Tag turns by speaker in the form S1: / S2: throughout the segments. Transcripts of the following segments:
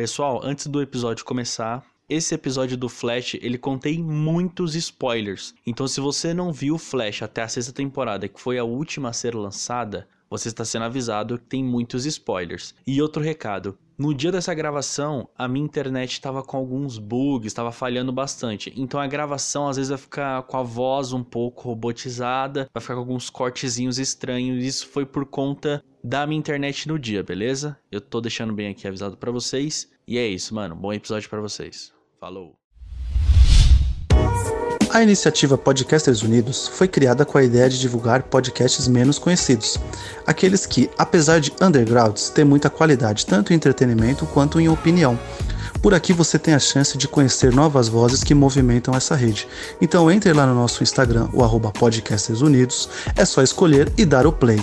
S1: Pessoal, antes do episódio começar, esse episódio do Flash, ele contém muitos spoilers. Então, se você não viu o Flash até a sexta temporada, que foi a última a ser lançada, você está sendo avisado que tem muitos spoilers. E outro recado, no dia dessa gravação, a minha internet estava com alguns bugs, estava falhando bastante. Então a gravação às vezes vai ficar com a voz um pouco robotizada, vai ficar com alguns cortezinhos estranhos. Isso foi por conta da minha internet no dia, beleza? Eu tô deixando bem aqui avisado para vocês. E é isso, mano. Bom episódio para vocês. Falou.
S2: A iniciativa Podcasters Unidos foi criada com a ideia de divulgar podcasts menos conhecidos, aqueles que, apesar de undergrounds, têm muita qualidade tanto em entretenimento quanto em opinião. Por aqui você tem a chance de conhecer novas vozes que movimentam essa rede. Então entre lá no nosso Instagram, o arroba Podcasters Unidos, é só escolher e dar o play.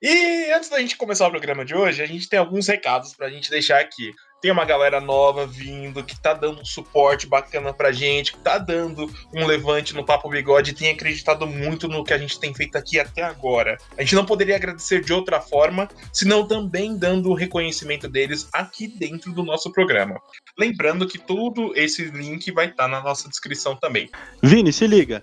S3: E antes da gente começar o programa de hoje, a gente tem alguns recados para a gente deixar aqui tem uma galera nova vindo, que tá dando um suporte bacana pra gente, que tá dando um levante no Papo Bigode, tem acreditado muito no que a gente tem feito aqui até agora. A gente não poderia agradecer de outra forma, senão também dando o reconhecimento deles aqui dentro do nosso programa. Lembrando que todo esse link vai estar tá na nossa descrição também.
S1: Vini, se liga,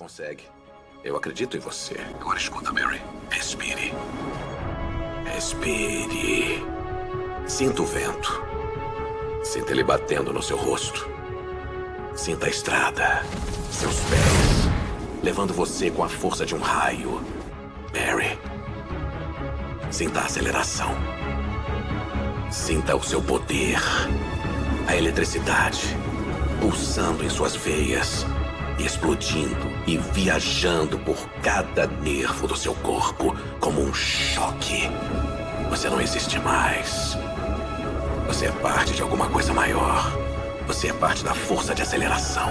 S4: Consegue. Eu acredito em você. Agora escuta, Mary. Respire. Respire. Sinta o vento. Sinta ele batendo no seu rosto. Sinta a estrada. Seus pés. Levando você com a força de um raio. Mary. Sinta a aceleração. Sinta o seu poder. A eletricidade pulsando em suas veias explodindo e viajando por cada nervo do seu corpo como um choque. Você não existe mais. Você é parte de alguma coisa maior. Você é parte da força de aceleração.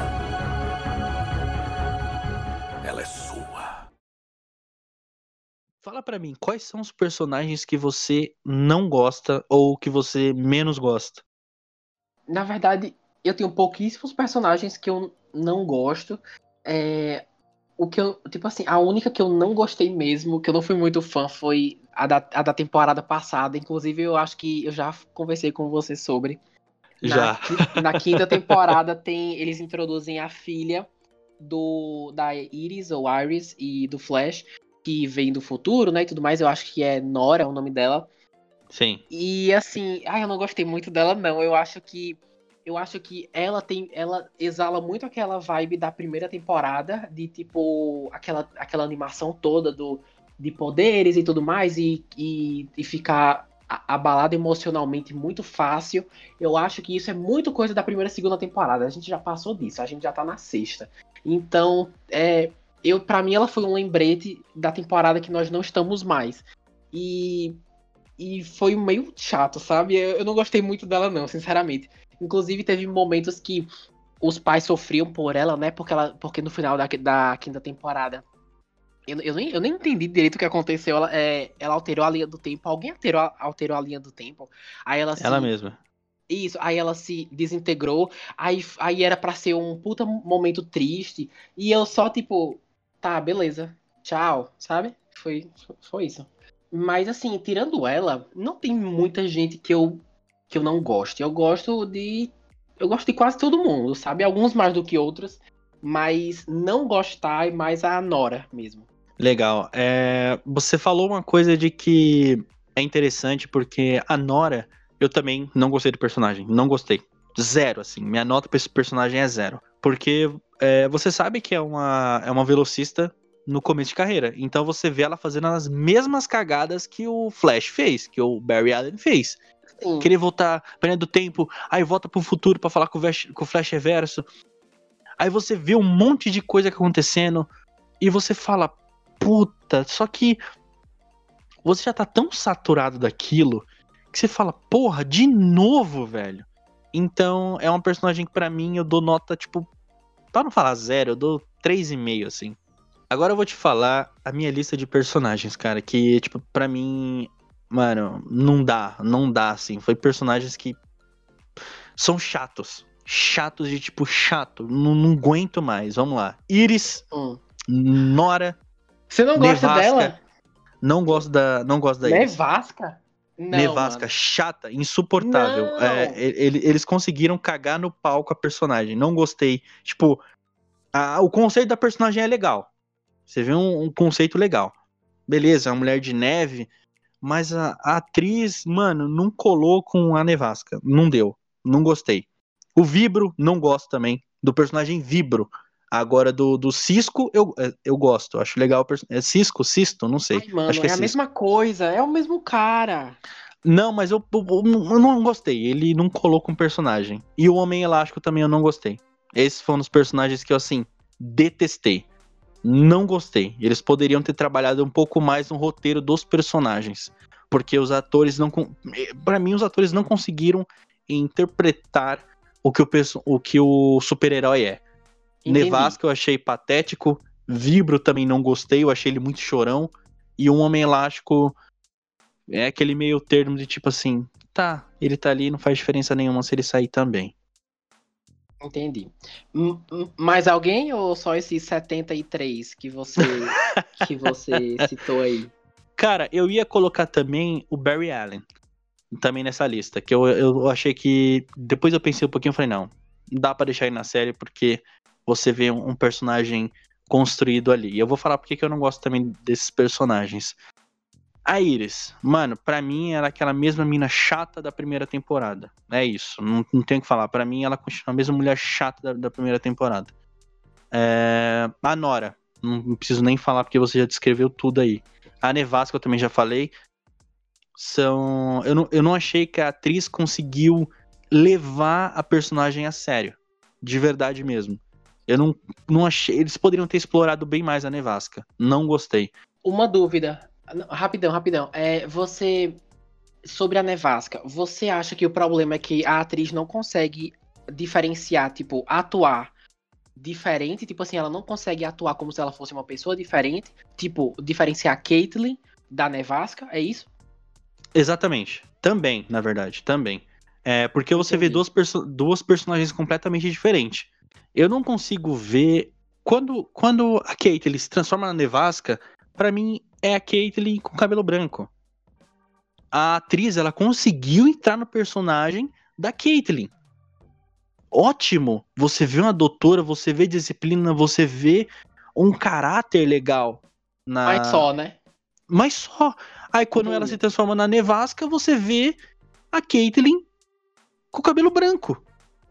S4: Ela é sua.
S1: Fala para mim, quais são os personagens que você não gosta ou que você menos gosta?
S5: Na verdade, eu tenho pouquíssimos personagens que eu não gosto. É, o que eu, tipo assim, a única que eu não gostei mesmo, que eu não fui muito fã, foi a da, a da temporada passada. Inclusive, eu acho que eu já conversei com você sobre.
S1: Já.
S5: Na, na quinta temporada tem. Eles introduzem a filha do da Iris ou Iris e do Flash, que vem do futuro, né? E tudo mais. Eu acho que é Nora o nome dela.
S1: Sim.
S5: E assim, ai, eu não gostei muito dela, não. Eu acho que eu acho que ela tem. Ela exala muito aquela vibe da primeira temporada, de tipo, aquela, aquela animação toda do, de poderes e tudo mais, e, e, e ficar abalado emocionalmente muito fácil. Eu acho que isso é muito coisa da primeira e segunda temporada. A gente já passou disso, a gente já tá na sexta. Então, é, eu para mim ela foi um lembrete da temporada que nós não estamos mais. E e foi meio chato, sabe? Eu, eu não gostei muito dela não, sinceramente. Inclusive, teve momentos que os pais sofriam por ela, né? Porque, ela, porque no final da, da quinta temporada. Eu, eu, nem, eu nem entendi direito o que aconteceu. Ela, é, ela alterou a linha do tempo. Alguém alterou, alterou a linha do tempo. Aí ela se,
S1: Ela mesma.
S5: Isso, aí ela se desintegrou. Aí, aí era pra ser um puta momento triste. E eu só, tipo, tá, beleza. Tchau, sabe? Foi, foi isso. Mas assim, tirando ela, não tem muita gente que eu que eu não gosto. Eu gosto de eu gosto de quase todo mundo, sabe? Alguns mais do que outros, mas não gostar é mais a Nora mesmo.
S1: Legal. É, você falou uma coisa de que é interessante porque a Nora, eu também não gostei do personagem. Não gostei. Zero, assim. Minha nota pra esse personagem é zero. Porque é, você sabe que é uma, é uma velocista no começo de carreira. Então você vê ela fazendo as mesmas cagadas que o Flash fez, que o Barry Allen fez.
S5: Sim.
S1: Querer voltar pra do tempo, aí volta pro futuro pra falar com o, Flash, com o Flash Reverso. Aí você vê um monte de coisa acontecendo e você fala, puta, só que você já tá tão saturado daquilo que você fala, porra, de novo, velho. Então é um personagem que pra mim eu dou nota, tipo, pra não falar zero, eu dou 3,5, assim. Agora eu vou te falar a minha lista de personagens, cara, que, tipo, pra mim, mano, não dá, não dá, assim. Foi personagens que são chatos. Chatos de tipo, chato. Não, não aguento mais. Vamos lá. Iris,
S5: Hum.
S1: Nora,
S5: Você não gosta
S1: Nevasca.
S5: dela?
S1: não gosto da, não gosto da Iris.
S5: Nevasca? Não,
S1: Nevasca,
S5: mano.
S1: chata, insuportável. É, ele- eles conseguiram cagar no pau com a personagem. Não gostei. Tipo, a- o conceito da personagem é legal. Você vê um, um conceito legal. Beleza, é uma mulher de neve. Mas a, a atriz, mano, não colou com a Nevasca. Não deu. Não gostei. O Vibro, não gosto também. Do personagem Vibro. Agora, do, do Cisco, eu, é, eu gosto. Acho legal. É Cisco? Cisto? Não sei.
S5: Ai, mano,
S1: Acho que
S5: é
S1: é
S5: a mesma coisa, é o mesmo cara.
S1: Não, mas eu, eu, eu não gostei. Ele não colou com o personagem. E o Homem Elástico também eu não gostei. Esses foram os personagens que eu, assim, detestei. Não gostei. Eles poderiam ter trabalhado um pouco mais no roteiro dos personagens. Porque os atores não. eh, Pra mim, os atores não conseguiram interpretar o que o, o, que o super-herói é.
S5: Entendi.
S1: Nevasca eu achei patético. Vibro também não gostei, eu achei ele muito chorão. E um Homem Elástico é aquele meio termo de tipo assim, tá, ele tá ali, não faz diferença nenhuma se ele sair também.
S5: Entendi. M- Mais alguém ou só esses 73 que você que você citou aí?
S1: Cara, eu ia colocar também o Barry Allen. Também nessa lista. Que eu, eu achei que. Depois eu pensei um pouquinho e falei, não. Dá pra deixar ele na série porque você vê um, personagem construído ali. E eu vou falar porque que eu não gosto também desses personagens. A Iris, mano, pra mim era aquela mesma mina chata da primeira temporada. É isso, não, não tenho o que falar. Pra mim ela continua a mesma mulher chata da, da primeira temporada. É, a Nora, não, não preciso nem falar porque você já descreveu tudo aí. A Nevasca eu também já falei. São. Eu não, eu não achei que a atriz conseguiu levar a personagem a sério. De verdade mesmo. Eu não, não achei. Eles poderiam ter explorado bem mais a Nevasca. Não gostei.
S5: Uma dúvida. Rapidão, rapidão. É, você. Sobre a nevasca, você acha que o problema é que a atriz não consegue diferenciar, tipo, atuar diferente? Tipo assim, ela não consegue atuar como se ela fosse uma pessoa diferente? Tipo, diferenciar a Caitlyn da nevasca? É isso?
S1: Exatamente. Também, na verdade, também. É, porque você vê
S5: Entendi.
S1: duas, perso duas personagens completamente diferentes. Eu não consigo ver. Quando, quando a Caitlyn se transforma na nevasca, pra mim é a Caitlyn com cabelo branco. A atriz, ela conseguiu entrar no personagem da Caitlyn. Ótimo! Você vê uma doutora, você vê disciplina, você vê um caráter legal na,
S5: Mas só, né?
S1: mas só. Aí quando ela se transforma na nevasca, você vê a Caitlyn com o cabelo branco.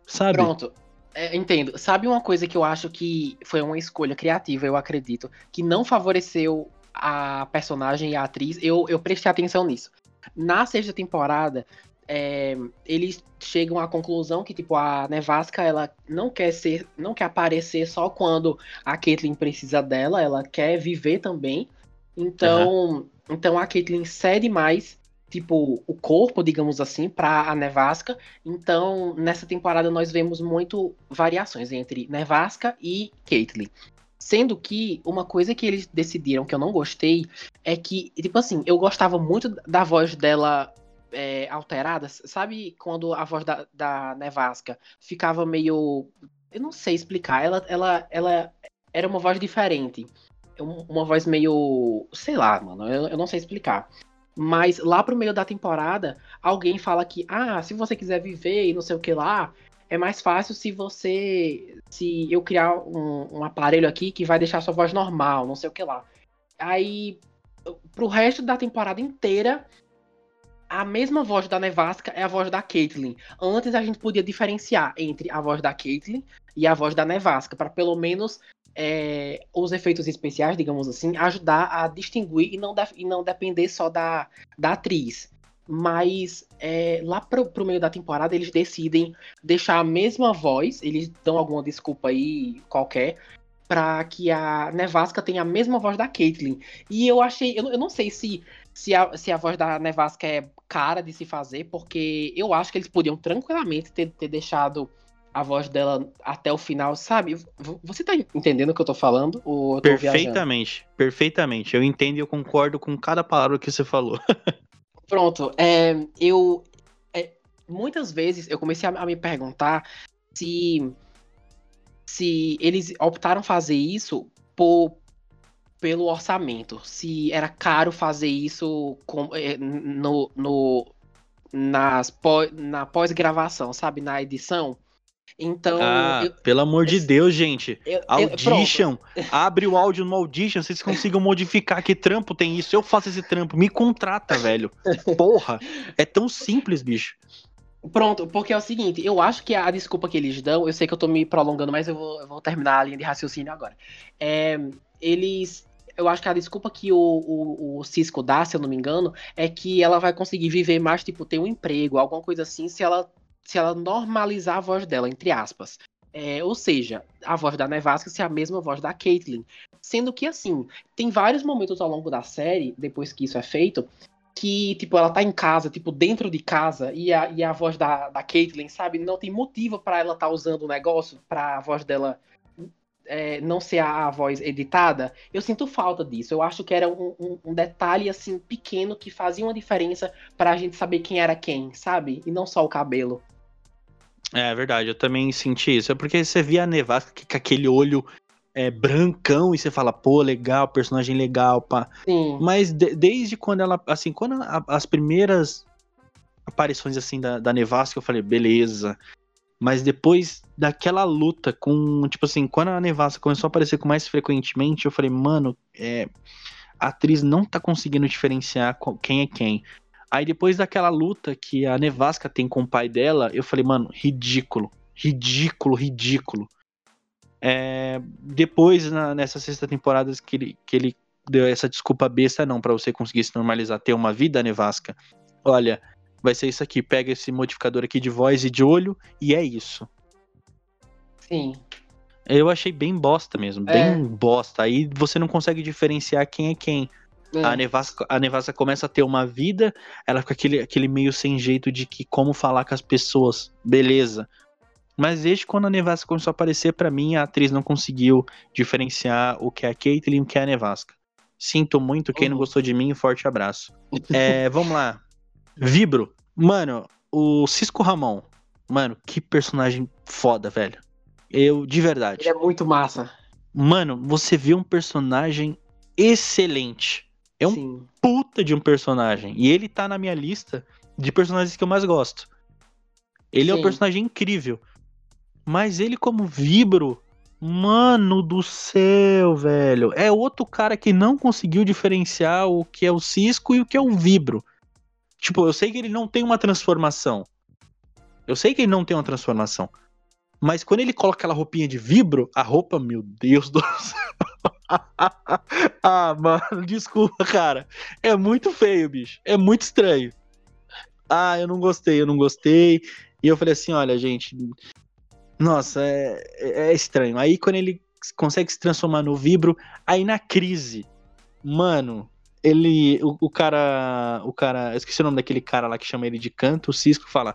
S1: Sabe?
S5: Pronto. É, entendo. Sabe uma coisa que eu acho que foi uma escolha criativa, eu acredito, que não favoreceu a personagem e a atriz? Eu, eu prestei atenção nisso. Na sexta temporada, é, eles chegam à conclusão que, tipo, a Nevasca, ela não quer ser, não quer aparecer só quando a Caitlyn precisa dela, ela quer viver também. Então, então a Caitlyn cede mais tipo, o corpo, digamos assim, para a Nevasca. Então, nessa temporada nós vemos muito variações entre Nevasca e Caitlyn. Sendo que uma coisa que eles decidiram que eu não gostei é que, tipo assim, eu gostava muito da voz dela é, alterada. Sabe quando a voz da, da Nevasca ficava meio. Eu não sei explicar. Ela, ela, ela era uma voz diferente. Uma voz meio. Sei lá, mano. Eu, eu não sei explicar. Mas lá pro meio da temporada, alguém fala que, ah, se você quiser viver e não sei o que lá, é mais fácil se você. Se eu criar um, um, aparelho aqui que vai deixar sua voz normal, não sei o que lá. Aí, pro resto da temporada inteira, a mesma voz da Nevasca é a voz da Caitlyn. Antes a gente podia diferenciar entre a voz da Caitlyn e a voz da Nevasca, para pelo menos é, os efeitos especiais, digamos assim, ajudar a distinguir e não, e não depender só da, da atriz. Mas é, lá pro, pro meio da temporada eles decidem deixar a mesma voz, eles dão alguma desculpa aí qualquer, para que a Nevasca tenha a mesma voz da Caitlyn. E eu achei, eu, eu não sei se, se, a, se a voz da Nevasca é cara de se fazer, porque eu acho que eles podiam tranquilamente ter, ter deixado a voz dela até o final, sabe? Você tá entendendo o que eu tô falando? Ou eu
S1: tô perfeitamente, viajando? perfeitamente. Eu entendo e eu concordo com cada palavra que você falou.
S5: Pronto, é, eu. É, muitas vezes eu comecei a, a, me perguntar se. Se eles optaram fazer isso por, pelo orçamento. Se era caro fazer isso com, é, no, no, nas, na pós-gravação, sabe? Na edição. Então.
S1: Ah, eu, pelo amor de Deus, gente. Eu, Audition. abre o áudio no Audition, vocês consigam modificar. Que trampo tem isso? Eu faço esse trampo. Me contrata, velho. Porra. É tão simples, bicho.
S5: Pronto, porque é o seguinte, eu acho que a desculpa que eles dão, eu sei que eu tô me prolongando, mas eu vou, eu vou terminar a linha de raciocínio agora. É, eles. Eu acho que a desculpa que o, o, o, Cisco dá, se eu não me engano, é que ela vai conseguir viver mais, tipo, ter um emprego, alguma coisa assim, se ela se ela normalizar a voz dela, entre aspas. É, ou seja, a voz da Nevasca ser a mesma voz da Caitlyn. Sendo que, assim, tem vários momentos ao longo da série, depois que isso é feito, que, tipo, ela tá em casa, tipo, dentro de casa, e a, e a voz da, da Caitlyn, sabe, não tem motivo para ela tá usando o negócio, pra a voz dela é, não ser a, a, voz editada. Eu sinto falta disso. Eu acho que era um, um, um detalhe, assim, pequeno que fazia uma diferença pra gente saber quem era quem, sabe? E não só o cabelo.
S1: É verdade, eu também senti isso. É porque você via a Nevasca com aquele olho é, brancão e você fala, pô, legal, personagem legal, pá. Sim. Mas de, desde quando ela, assim, quando a, as primeiras aparições, assim, da, da Nevasca, eu falei, beleza. Mas depois daquela luta com, tipo assim, quando a Nevasca começou a aparecer com mais frequentemente, eu falei, mano, é, a atriz não tá conseguindo diferenciar quem é quem. Aí depois daquela luta que a Nevasca tem com o pai dela, eu falei, mano, ridículo. Ridículo, ridículo. É, depois, na, nessa sexta temporada, que ele, que ele deu essa desculpa besta, não, para você conseguir se normalizar, ter uma vida, Nevasca. Olha, vai ser isso aqui, pega esse modificador aqui de voz e de olho, e é isso.
S5: Sim.
S1: Eu achei bem bosta mesmo, é. bem bosta. Aí você não consegue diferenciar quem é quem. É. A, Nevasca, a Nevasca começa a ter uma vida, ela fica aquele, aquele meio sem jeito de que como falar com as pessoas, beleza. Mas desde quando a Nevasca começou a aparecer, para mim, a atriz não conseguiu diferenciar o que é a Caitlyn e o que é a Nevasca. Sinto muito, quem uhum. não gostou de mim, forte abraço. é, vamos lá. Vibro. Mano, o Cisco Ramon. Mano, que personagem foda, velho. Eu, de verdade.
S5: Ele é muito massa.
S1: Mano, você vê um personagem excelente. É um Sim. puta de um personagem. E ele tá na minha lista de personagens que eu mais gosto. Ele Sim. é um personagem incrível. Mas ele, como vibro, mano do céu, velho. É outro cara que não conseguiu diferenciar o que é o Cisco e o que é o vibro. Tipo, eu sei que ele não tem uma transformação. Eu sei que ele não tem uma transformação. Mas quando ele coloca aquela roupinha de vibro, a roupa, meu Deus do céu. ah, mano, desculpa, cara. É muito feio, bicho. É muito estranho. Ah, eu não gostei, eu não gostei. E eu falei assim: olha, gente. Nossa, é, é estranho. Aí quando ele consegue se transformar no vibro, aí na crise. Mano, ele. O, o cara. O cara. Eu esqueci o nome daquele cara lá que chama ele de canto. O Cisco fala.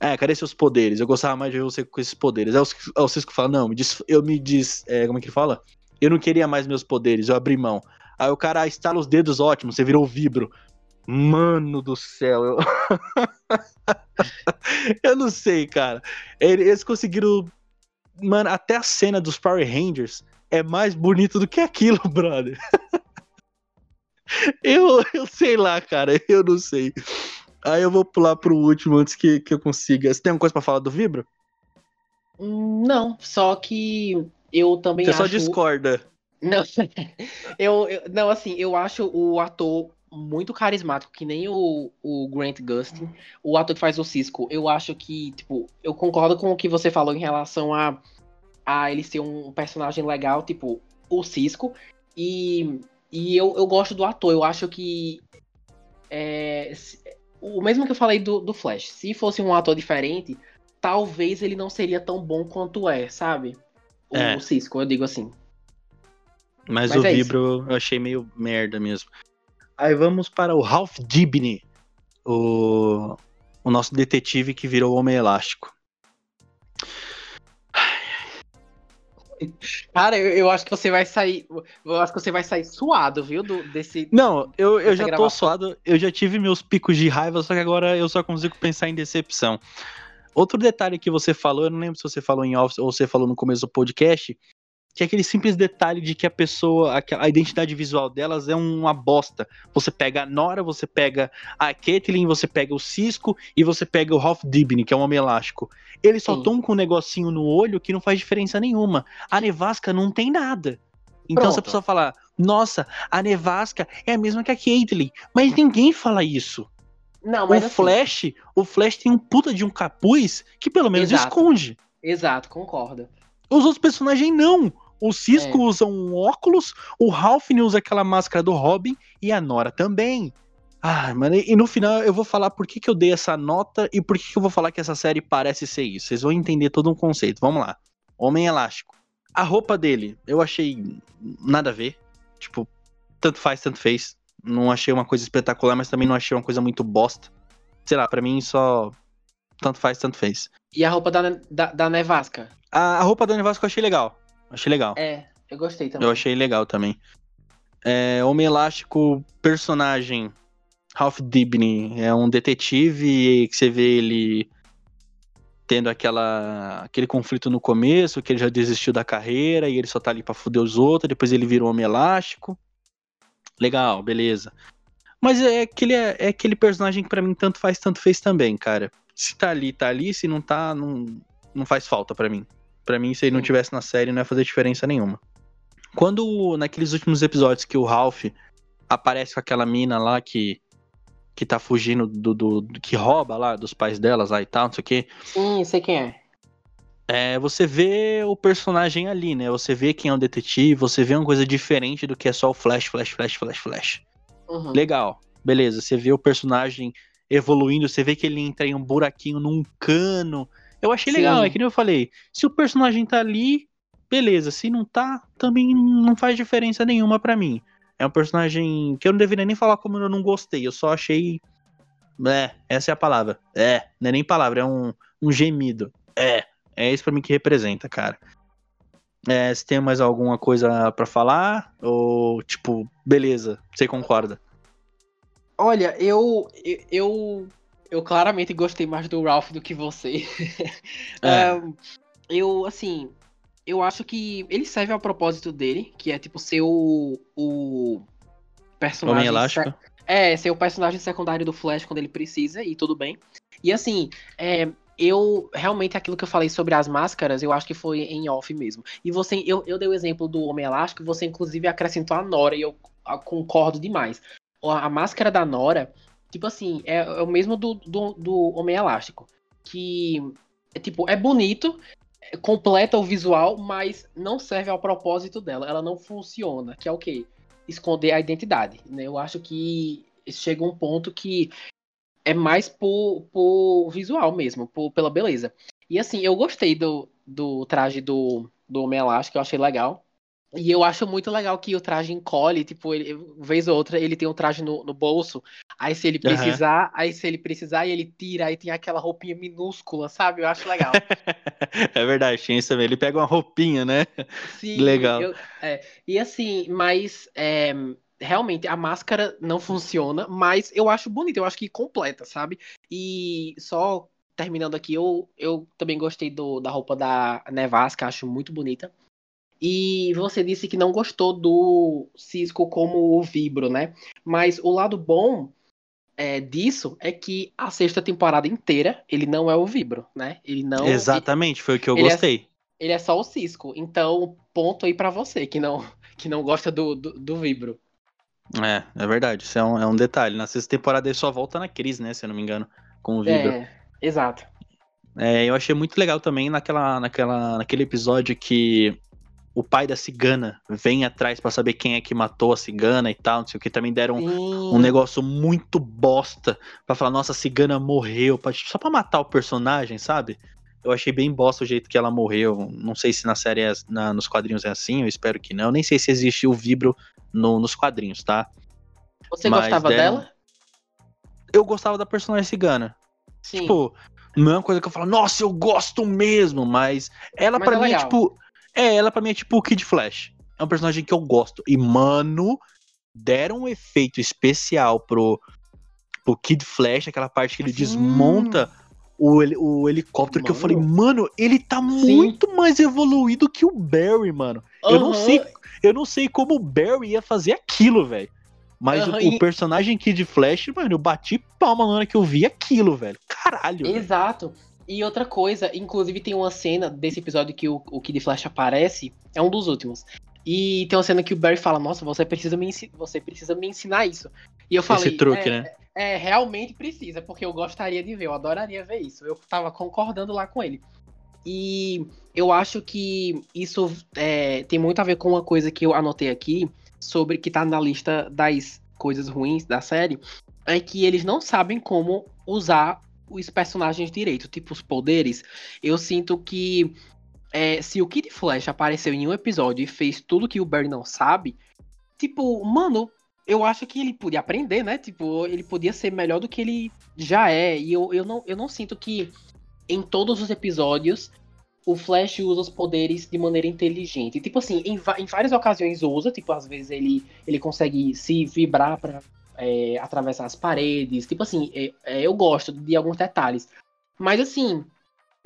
S1: É, cadê seus poderes? Eu gostava mais de ver você com esses poderes. Aí o, o Cisco fala, não, me diz, eu me diz. é, como é que ele fala? Eu não queria mais meus poderes, eu abri mão. Aí o cara estala os dedos, ótimo, você virou vibro. Mano do céu, eu. eu não sei, cara. Ele- Eles conseguiram. Mano, até a cena dos Power Rangers é mais bonito do que aquilo, brother. eu, eu sei lá, cara, eu não sei. Aí eu vou pular pro último antes que, que eu consiga. Você tem alguma coisa pra falar do Vibro?
S5: Hum, Não, só que eu também
S1: Você
S5: acho.
S1: só discorda.
S5: Não, eu, eu- não, assim, eu acho o ator muito carismático, que nem o, o Grant Gustin, o ator que faz o Cisco. Eu acho que, tipo, eu concordo com o que você falou em relação a, a ele ser um personagem legal, tipo, o Cisco. E, e eu, eu gosto do ator, eu acho que. é, o mesmo que eu falei do, do Flash, se fosse um ator diferente, talvez ele não seria tão bom quanto é, sabe? O,
S1: É.
S5: Cisco, eu digo assim.
S1: Mas,
S5: Mas
S1: o
S5: é isso.
S1: Vibro eu achei meio merda mesmo. Aí vamos para o Ralph Dibny, o, o nosso detetive que virou o Homem Elástico.
S5: Cara, eu, eu acho que você vai sair. Eu acho que você vai sair suado, viu? Do, desse.
S1: Não, eu, eu já tô
S5: gravação.
S1: suado, eu já tive meus picos de raiva, só que agora eu só consigo pensar em decepção. Outro detalhe que você falou, eu não lembro se você falou em off ou você falou no começo do podcast, que é aquele simples detalhe de que a pessoa, a, identidade visual delas é uma bosta. Você pega a Nora, você pega a Caitlyn, você pega o Cisco e você pega o Ralph Dibny, que é um homem elástico. Eles só estão com um negocinho no olho que não faz diferença nenhuma. A Nevasca não tem nada. Então se a
S5: Pronto.
S1: pessoa falar, nossa, a Nevasca é a mesma que a Caitlyn, mas ninguém fala isso.
S5: Não,
S1: O
S5: mas assim,
S1: Flash, o Flash tem um puta de um capuz que pelo menos
S5: Exato.
S1: esconde.
S5: Exato, concordo.
S1: Os outros personagens não. O Cisco
S5: É.
S1: usa um óculos, o Ralph usa aquela máscara do Robin e a Nora também. Ah, mano, e no final eu vou falar por que, que eu dei essa nota e por que, que eu vou falar que essa série parece ser isso. Vocês vão entender todo um conceito. Vamos lá. Homem Elástico. A roupa dele, eu achei nada a ver. Tipo, tanto faz, tanto fez. Não achei uma coisa espetacular, mas também não achei uma coisa muito bosta. Sei lá, pra mim só. Tanto faz, tanto fez.
S5: E a roupa da, da, da Nevasca?
S1: A, a roupa da Nevasca eu achei legal. Achei legal.
S5: É, eu gostei também.
S1: Eu achei legal também. É, Homem Elástico, personagem. Ralph Dibny é um detetive que você vê ele tendo aquela, aquele conflito no começo, que ele já desistiu da carreira e ele só tá ali pra fuder os outros, depois ele vira um Homem Elástico. Legal, beleza. Mas é aquele, é aquele personagem que pra mim tanto faz, tanto fez também, cara. Se tá ali, tá ali, se não tá, não, não faz falta pra mim. Pra mim, se ele não tivesse na série, não ia fazer diferença nenhuma. Quando, naqueles últimos episódios que o Ralph aparece com aquela mina lá que, que tá fugindo do, do, do- que rouba lá dos pais delas lá e tal, não sei o quê.
S5: Sim, sei quem é.
S1: É, você vê o personagem ali, né? Você vê quem é o detetive, você vê uma coisa diferente do que é só o flash, flash, flash, flash, flash.
S5: Uhum.
S1: Legal, beleza. Você vê o personagem evoluindo, você vê que ele entra em um buraquinho num cano. Eu achei
S5: Sim.
S1: legal, é que nem eu falei. Se o personagem tá ali, beleza. Se não tá, também não faz diferença nenhuma pra mim. É um personagem que eu não deveria nem falar como eu não gostei. Eu só achei. É, essa é a palavra. É, não é nem palavra, é um, um gemido. É, é isso pra mim que representa, cara. É, se tem mais alguma coisa pra falar? Ou, tipo, beleza, você concorda?
S5: Olha, eu, eu, eu, claramente gostei mais do Ralph do que você.
S1: É.
S5: Ahn, eu, assim, eu acho que ele serve ao propósito dele, que é, tipo, ser o, o personagem...
S1: Homem Elástico?
S5: É, ser o personagem secundário do Flash quando ele precisa, e tudo bem. E, assim, é, eu, realmente, aquilo que eu falei sobre as máscaras, eu acho que foi em off mesmo. E você, eu, eu dei o exemplo do Homem Elástico, você, inclusive, acrescentou a Nora, e eu ah, concordo demais. A a máscara da Nora, tipo assim, é, é o mesmo do, do, do Homem Elástico. Que, é, tipo, é bonito, é, completa o visual, mas não serve ao propósito dela. Ela não funciona, que é o quê? Esconder a identidade. Né? Eu acho que chega um ponto que é mais por, por visual mesmo, por, pela beleza. E assim, eu gostei do, do traje do, do Homem Elástico, eu achei legal. E eu acho muito legal que o traje encolhe, tipo, ele, vez ou outra ele tem um traje no, no bolso, aí se ele precisar, uhum. aí se ele precisar, ele tira, aí tem aquela roupinha minúscula, sabe? Eu acho legal.
S1: é verdade, tinha isso também. Ele pega uma roupinha, né?
S5: Sim.
S1: Legal.
S5: Eu, é, e assim, mas é, realmente a máscara não funciona, mas eu acho bonito, eu acho que completa, sabe? E só terminando aqui, eu, eu também gostei do, da roupa da Nevasca, acho muito bonita. E você disse que não gostou do Cisco como o Vibro, né? Mas o lado bom é, disso é que a sexta temporada inteira ele não é o Vibro, né? Ele não.
S1: Exatamente,
S5: ele,
S1: foi o que eu é gostei.
S5: É, ele é só o Cisco. Então, ponto aí para você que não, que não gosta do, do, do, Vibro.
S1: É, é verdade. Isso é um, é um detalhe. Na sexta temporada ele só volta na crise, né? Se eu não me engano, com o Vibro.
S5: É, exato.
S1: É, eu achei muito legal também naquela, naquela, naquele episódio que o pai da cigana vem atrás para saber quem é que matou a cigana e tal, não sei o que. Também deram um, um negócio muito bosta para falar, nossa, a cigana morreu, pra, só pra matar o personagem, sabe? Eu achei bem bosta o jeito que ela morreu. Não sei se na série, é, na, nos quadrinhos é assim, eu espero que não. Eu nem sei se existe o Vibro no, nos quadrinhos, tá?
S5: Você Mas gostava deram... dela?
S1: Eu gostava da personagem cigana. Sim. Tipo, não é uma coisa que eu falo, nossa, eu gosto mesmo, mas ela para é mim é tipo é, ela pra mim é tipo o Kid Flash. É um personagem que eu gosto. E, mano, deram um efeito especial pro, pro Kid Flash, aquela parte que ele Sim. desmonta o, o helicóptero, mano. que eu falei, mano, ele tá Sim. muito mais evoluído que o Barry, mano. Uhum. Eu não sei. Eu não sei como o Barry ia fazer aquilo, velho. Mas uhum, o, o, personagem Kid Flash, mano, eu bati palma na hora que eu vi aquilo, velho. Caralho.
S5: Exato. Véio. E outra coisa, inclusive tem uma cena desse episódio que o, o Kid Flash aparece, é um dos últimos. E tem uma cena que o Barry fala, nossa, você precisa me, você precisa me ensinar isso. E eu falei,
S1: Esse truque, é, né?
S5: É, realmente precisa, porque eu gostaria de ver, eu adoraria ver isso. Eu tava concordando lá com ele. E eu acho que isso é, tem muito a ver com uma coisa que eu anotei aqui, sobre que tá na lista das coisas ruins da série, é que eles não sabem como usar os personagens direito, tipo os poderes, eu sinto que é, se o Kid Flash apareceu em um episódio e fez tudo que o Barry não sabe, tipo, mano, eu acho que ele podia aprender, né? Tipo, ele podia ser melhor do que ele já é. E eu, eu, não, eu não sinto que em todos os episódios o Flash usa os poderes de maneira inteligente. Tipo assim, em, em várias ocasiões usa, tipo, às vezes ele, ele consegue se vibrar para é, atravessar as paredes. Tipo assim, é, é, eu gosto de alguns detalhes. Mas assim,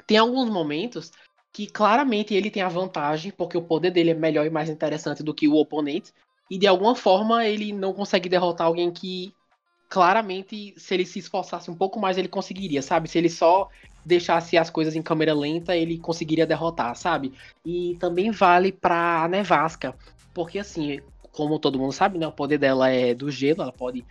S5: tem alguns momentos que claramente ele tem a vantagem, porque o poder dele é melhor e mais interessante do que o oponente. E de alguma forma ele não consegue derrotar alguém que claramente, se ele se esforçasse um pouco mais, ele conseguiria, sabe? Se ele só deixasse as coisas em câmera lenta, ele conseguiria derrotar, sabe? E também vale pra Nevasca. Porque assim, como todo mundo sabe, né? O poder dela é do gelo, ela pode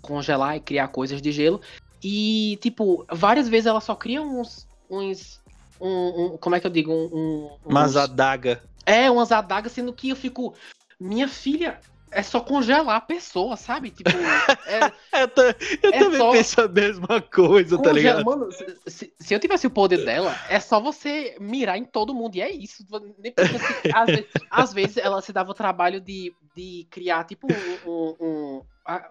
S5: congelar e criar coisas de gelo. E, tipo, várias vezes ela só cria uns. uns um, um como é que eu digo? Um, um,
S1: umas adaga.
S5: É, umas adagas, sendo que eu fico. Minha filha, é só congelar a pessoa, sabe? Tipo,
S1: é, eu, tô, eu é também só... penso a mesma coisa, Congela... tá ligado?
S5: Mano, se, se, eu tivesse o poder dela, é só você mirar em todo mundo, e é isso. Nem se, às, vezes, às, vezes, ela se dava o trabalho de, de criar, tipo, um, um,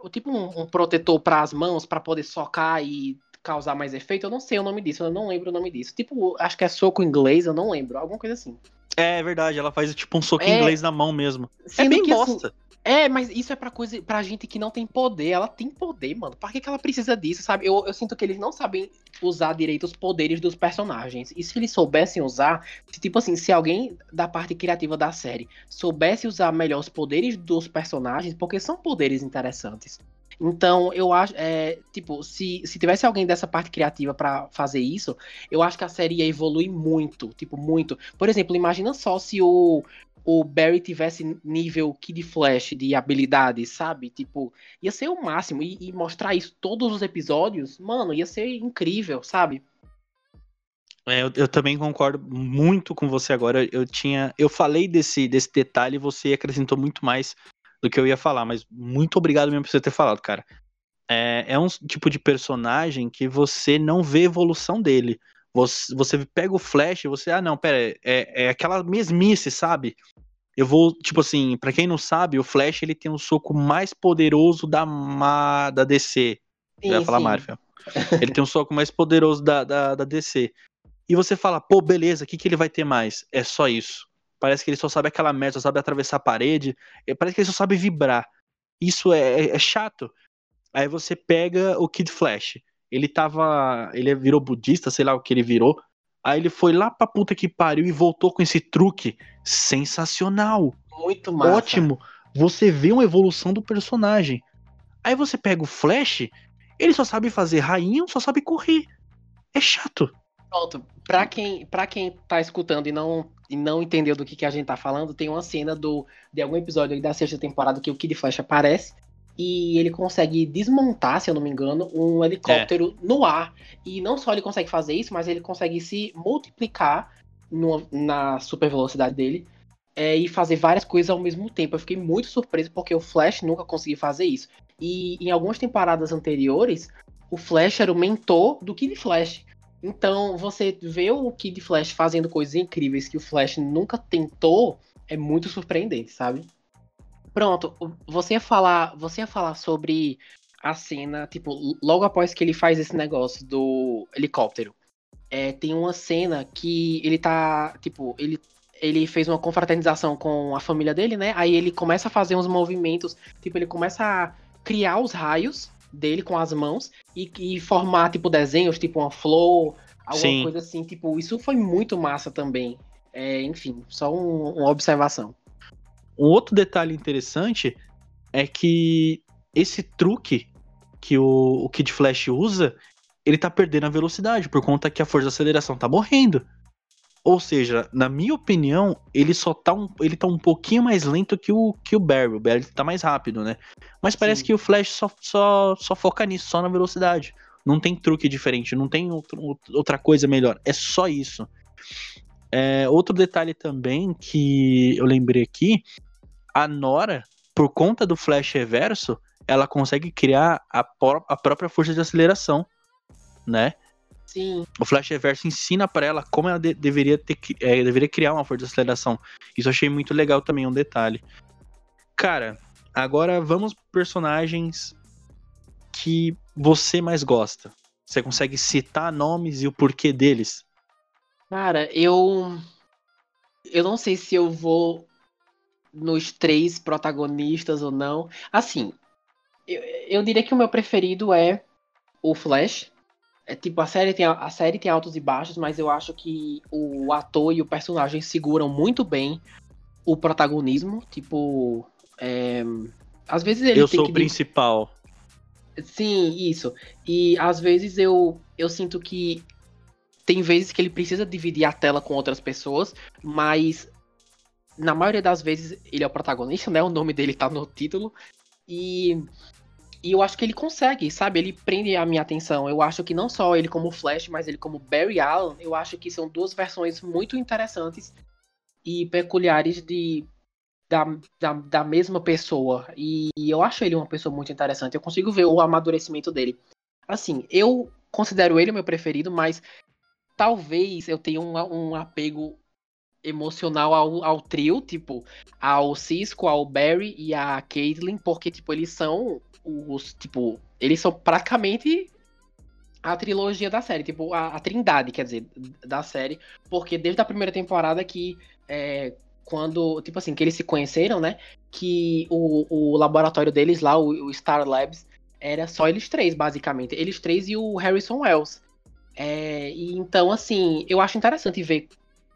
S5: um tipo um, um protetor para as mãos, para poder socar e causar mais efeito. Eu não sei o nome disso, eu não lembro o nome disso. Tipo, acho que é soco inglês, eu não lembro, alguma coisa assim.
S1: É verdade, ela faz tipo um soquinho é... inglês na mão mesmo. é bem que, assim, bosta. Assim,
S5: é, mas isso é pra coisa pra gente que não tem poder. Ela tem poder, mano. Pra que, que ela precisa disso, sabe? Eu, eu sinto que eles não sabem usar direito os poderes dos personagens. E se eles soubessem usar, se, tipo assim, se alguém da parte criativa da série soubesse usar melhor os poderes dos personagens, porque são poderes interessantes. Então, eu acho, é, tipo, se, se tivesse alguém dessa parte criativa para fazer isso, eu acho que a série ia evoluir muito, tipo, muito. Por exemplo, imagina só se o, o Barry tivesse nível Kid Flash de habilidades, sabe? Tipo, ia ser o máximo. E, e, mostrar isso todos os episódios, mano, ia ser incrível, sabe?
S1: É, eu, eu, também concordo muito com você agora. Eu tinha. Eu falei desse, desse detalhe você acrescentou muito mais do que eu ia falar, mas muito obrigado mesmo por você ter falado, cara. É, é um tipo de personagem que você não vê evolução dele. Você, você pega o Flash e você, ah, não, pera, é, é aquela mesmice, sabe? Eu vou, tipo assim, para quem não sabe, o Flash ele tem um soco mais poderoso da, Ma... da DC.
S5: Sim,
S1: ia falar
S5: sim.
S1: Marvel. Ele tem um soco mais poderoso da, da, da DC. E você fala, pô, beleza, o que, que ele vai ter mais? É só isso. Parece que ele só sabe aquela merda, só sabe atravessar a parede. Parece que ele só sabe vibrar. Isso é, é- é chato. Aí você pega o Kid Flash. Ele tava. Ele virou budista, sei lá o que ele virou. Aí ele foi lá pra puta que pariu e voltou com esse truque sensacional.
S5: Muito massa.
S1: Ótimo. Você vê uma evolução do personagem. Aí você pega o Flash, ele só sabe fazer rainha, só sabe correr. É chato.
S5: Pronto, pra quem, pra quem tá escutando e não, e não entendeu do que, que a gente tá falando, tem uma cena do, de algum episódio da sexta temporada que o Kid Flash aparece e ele consegue desmontar, se eu não me engano, um helicóptero no ar. E não só ele consegue fazer isso, mas ele consegue se multiplicar no- na super velocidade dele é, e fazer várias coisas ao mesmo tempo. Eu fiquei muito surpreso porque o Flash nunca conseguiu fazer isso. E em algumas temporadas anteriores, o Flash era o mentor do Kid Flash. Então, você vê o Kid Flash fazendo coisas incríveis que o Flash nunca tentou, é muito surpreendente, sabe? Pronto, você ia falar, você ia falar sobre a cena, tipo, logo após que ele faz esse negócio do helicóptero. É, tem uma cena que ele tá, tipo, ele ele fez uma confraternização com a família dele, né? Aí ele começa a fazer uns movimentos, tipo, ele começa a criar os raios dele com as mãos e, e formar, tipo, desenhos, tipo uma flor, alguma
S1: Sim.
S5: coisa assim. Tipo, isso foi muito massa também. É, enfim, só um- uma observação.
S1: Um outro detalhe interessante é que esse truque que o, o Kid Flash usa, ele tá perdendo a velocidade por conta que a força de aceleração tá morrendo. Ou seja, na minha opinião, ele só tá um, ele tá um pouquinho mais lento que o, que o Barry. O Barry tá mais rápido, né? Mas parece
S5: Sim.
S1: que o Flash só, só, só foca nisso, só na velocidade. Não tem truque diferente, não tem outro- outra coisa melhor. É só isso. É, outro detalhe também que eu lembrei aqui, a Nora, por conta do Flash Reverso, ela consegue criar a, a própria força de aceleração, né?
S5: Sim,
S1: O Flash Reverso ensina pra ela como ela de- deveria, ter, é, deveria criar uma força de aceleração. Isso eu achei muito legal também, um detalhe. Cara, agora vamos personagens que você mais gosta. Você consegue citar nomes e o porquê deles?
S5: Cara, eu. Eu não sei se eu vou nos três protagonistas ou não. Assim, eu, eu diria que o meu preferido é o Flash. É tipo, a série, tem, a série tem altos e baixos, mas eu acho que o ator e o personagem seguram muito bem o protagonismo. Tipo. é, às vezes ele
S1: eu
S5: tem
S1: sou
S5: que
S1: o principal.
S5: Sim, isso. E às vezes eu, eu sinto que tem vezes que ele precisa dividir a tela com outras pessoas, mas na maioria das vezes ele é o protagonista, né? O nome dele tá no título. E, e eu acho que ele consegue, sabe? Ele prende a minha atenção. Eu acho que não só ele como Flash, mas ele como Barry Allen, eu acho que são duas versões muito interessantes e peculiares de da, da, da mesma pessoa. E eu acho ele uma pessoa muito interessante. Eu consigo ver o amadurecimento dele. Assim, eu considero ele o meu preferido, mas talvez eu tenha um, um apego emocional ao, ao trio, tipo, ao Cisco, ao Barry e a Caitlyn, porque, tipo, eles são os, tipo, eles são praticamente a trilogia da série, tipo, a, a trindade, quer dizer, da série, porque desde a primeira temporada que é, quando, tipo assim, que eles se conheceram, né? Que o, o laboratório deles lá, o, o Star Labs, era só eles três, basicamente. Eles três e o Harrison Wells. É, e então, assim, eu acho interessante ver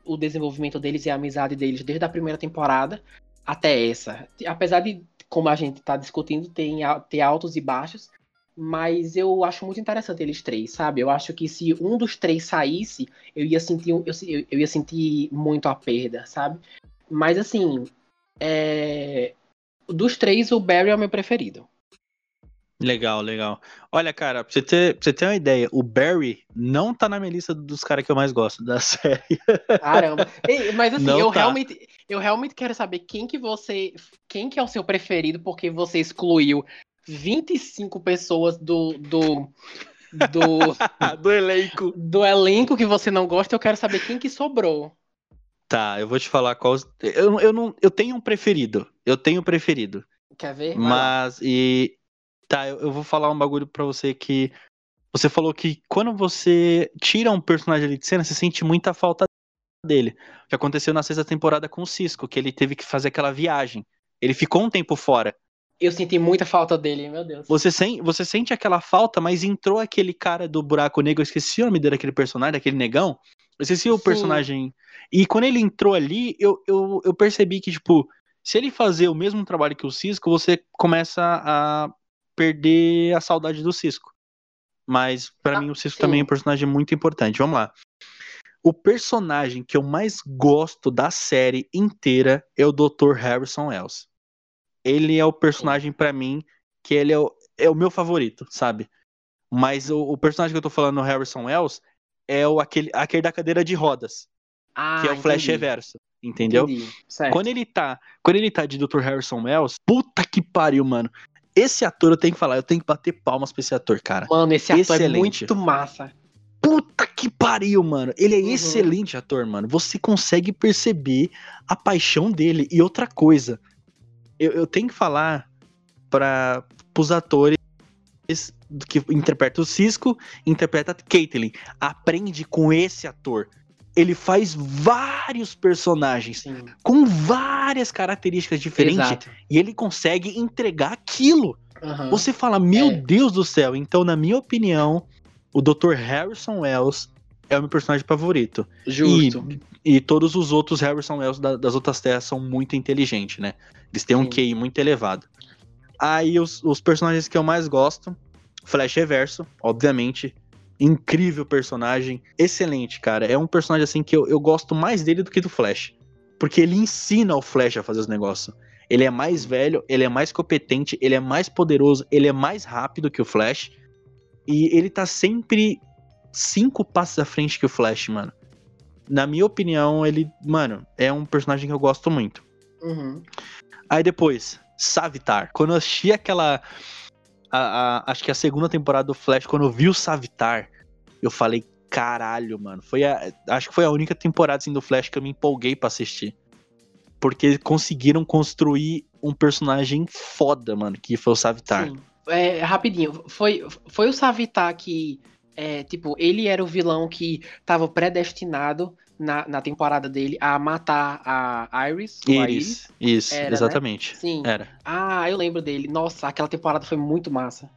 S5: o desenvolvimento deles e a amizade deles desde a primeira temporada até essa. Apesar de, como a gente tá discutindo, ter, ter altos e baixos, mas eu acho muito interessante eles três, sabe? Eu acho que se um dos três saísse, eu ia sentir, eu, eu ia sentir muito a perda, sabe? Mas assim, é... dos três, o Barry é o meu preferido.
S1: Legal, legal. Olha, cara, pra você, ter, pra você ter uma ideia, o Barry não tá na minha lista dos caras que eu mais gosto da série.
S5: Caramba. Ei, mas assim,
S1: Não
S5: eu
S1: tá.
S5: realmente, eu realmente quero saber quem que você, quem que é o seu preferido, porque você excluiu 25 pessoas do do do,
S1: do elenco.
S5: do elenco que você não gosta. Eu quero saber quem que sobrou.
S1: Tá, eu vou te falar qual. Eu, eu, não, eu tenho um preferido. Eu tenho um preferido.
S5: Quer ver?
S1: Mas, e. Tá, eu, eu vou falar um bagulho pra você que. Você falou que quando você tira um personagem ali de cena, você sente muita falta dele. O que aconteceu na sexta temporada com o Cisco, que ele teve que fazer aquela viagem. Ele ficou um tempo fora.
S5: Eu senti muita falta dele, meu Deus.
S1: Você, sen você sente aquela falta, mas entrou aquele cara do buraco negro, eu esqueci o nome dele, aquele personagem, daquele negão. Eu esqueci o
S5: Sim.
S1: personagem. E quando ele entrou ali, eu, eu, eu percebi que, tipo, se ele fazer o mesmo trabalho que o Cisco, você começa a perder a saudade do Cisco. Mas, pra
S5: Ah,
S1: mim, o Cisco
S5: sim.
S1: também é um personagem muito importante. Vamos lá. O personagem que eu mais gosto da série inteira é o Dr. Harrison Wells. Ele é o personagem pra mim que ele é o, é o meu favorito, sabe? Mas o, o personagem que eu tô falando, o Harrison Wells, é o aquele, aquele da cadeira de rodas,
S5: Ah,
S1: que é o Flash
S5: entendi,
S1: Reverso, entendeu? Quando ele tá, quando ele tá de Dr. Harrison Wells, puta que pariu, mano. Esse ator eu tenho que falar, eu tenho que bater palmas pra esse ator, cara.
S5: Mano, esse ator é
S1: Excelente.
S5: muito massa.
S1: Puta que pariu, mano. Ele é
S5: Uhum.
S1: excelente ator, mano. Você consegue perceber a paixão dele. E outra coisa, eu, eu tenho que falar para os atores que interpretam o Cisco, interpreta a Caitlyn. Aprende com esse ator. Ele faz vários personagens
S5: Sim.
S1: com várias características diferentes
S5: Exato.
S1: e ele consegue entregar aquilo.
S5: Aham.
S1: Você fala, meu
S5: É.
S1: Deus do céu. Então, na minha opinião, o Dr. Harrison Wells é o meu personagem favorito.
S5: Justo.
S1: E todos os outros Harrison Wells da- das outras terras são muito inteligentes, né? Eles têm um
S5: Sim.
S1: QI muito elevado. Aí os, os personagens que eu mais gosto, Flash Reverso, obviamente. Incrível personagem, excelente, cara. É um personagem assim que eu, eu gosto mais dele do que do Flash. Porque ele ensina o Flash a fazer os negócios. Ele é mais velho, ele é mais competente, ele é mais poderoso, ele é mais rápido que o Flash. E ele tá sempre cinco passos à frente que o Flash, mano. Na minha opinião, ele, mano, é um personagem que eu gosto muito.
S5: Uhum.
S1: Aí depois, Savitar. Quando eu assisti aquela. a- a- acho que a segunda temporada do Flash, quando eu vi o Savitar, eu falei, caralho, mano. Foi a, acho que foi a única temporada assim, do Flash que eu me empolguei pra assistir. Porque conseguiram construir um personagem foda, mano, que foi o Savitar.
S5: Sim. É, rapidinho, foi, foi o Savitar que, é, tipo, ele era o vilão que tava predestinado na, na temporada dele a matar a Iris. a
S1: Iris, isso,
S5: Era, né?
S1: exatamente.
S5: Sim.
S1: Era.
S5: Ah, eu lembro dele. Nossa, aquela temporada foi muito massa.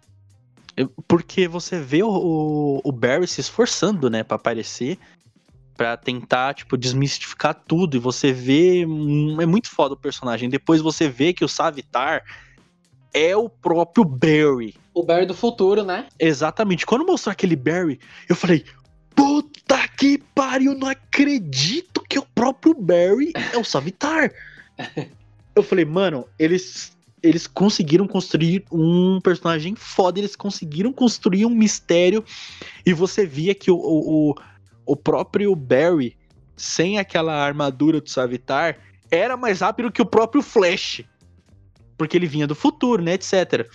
S1: Porque você vê o, o, o Barry se esforçando, né, pra aparecer, pra tentar, tipo, desmistificar tudo. E você vê. hum, É muito foda o personagem. Depois você vê que o Savitar é o próprio Barry.
S5: O Barry do futuro, né?
S1: Exatamente. Quando mostrou aquele Barry, eu falei. Puta que pariu, não acredito que o próprio Barry é o Savitar. eu falei, mano, eles eles conseguiram construir um personagem foda, eles conseguiram construir um mistério e você via que o, o, o- o próprio Barry, sem aquela armadura do Savitar, era mais rápido que o próprio Flash. Porque ele vinha do futuro, né, etc.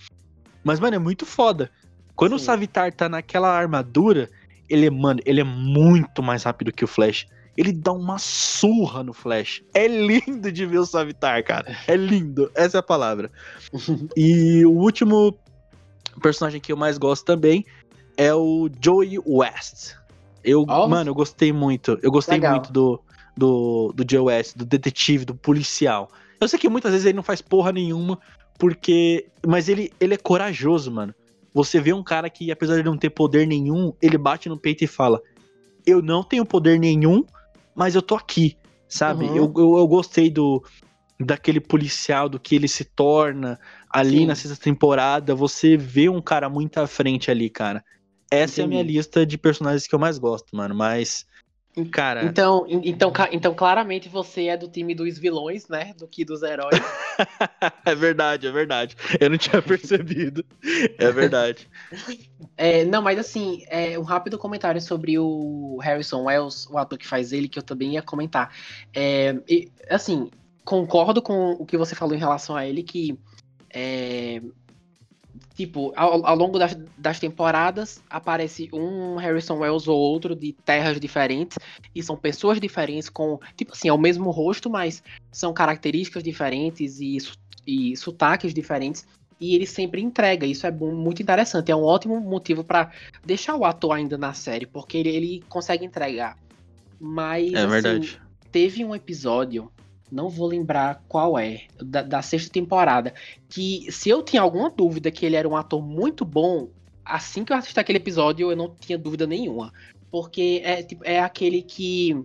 S1: Mas, mano, é muito foda. Quando o
S5: Sim.
S1: Savitar tá naquela armadura, ele é, mano, ele é muito mais rápido que o Flash. Ele dá uma surra no Flash. É lindo de ver o Savitar, cara. É lindo. Essa é a palavra. E o último personagem que eu mais gosto também é o Joey West. Eu,
S5: Ó.
S1: mano, eu gostei muito. Eu gostei
S5: Legal.
S1: muito do, do, do Joey West, do detetive, do policial. Eu sei que muitas vezes ele não faz porra nenhuma, porque. Mas ele, ele é corajoso, mano. Você vê um cara que, apesar de não ter poder nenhum, ele bate no peito e fala: Eu não tenho poder nenhum, mas eu tô aqui, sabe?
S5: Uhum.
S1: Eu, eu, eu gostei do daquele policial, do que ele se torna ali
S5: Sim.
S1: na sexta temporada. Você vê um cara muito à frente ali, cara. Essa é a minha
S5: Entendi.
S1: lista de personagens que eu mais gosto, mano. Mas, cara,
S5: Então, en- então, então, claramente você é do time dos vilões, né? Do que dos heróis.
S1: é verdade, é verdade. Eu não tinha percebido. É verdade.
S5: É, não, mas assim, é, um rápido comentário sobre o Harrison Wells, o ator que faz ele, que eu também ia comentar. É, e, assim, concordo com o que você falou em relação a ele, que é, Tipo, ao, ao longo das, das, temporadas, aparece um Harrison Wells ou outro de terras diferentes, e são pessoas diferentes com, tipo assim, é o mesmo rosto, mas são características diferentes e, e sotaques diferentes, e ele sempre entrega, isso é muito interessante, é um ótimo motivo para deixar o ator ainda na série, porque ele, ele consegue entregar. Mas,
S1: é assim,
S5: teve um episódio não vou lembrar qual é, da, da, sexta temporada, que se eu tinha alguma dúvida que ele era um ator muito bom, assim que eu assisti aquele episódio, eu não tinha dúvida nenhuma. Porque é, tipo, é aquele que.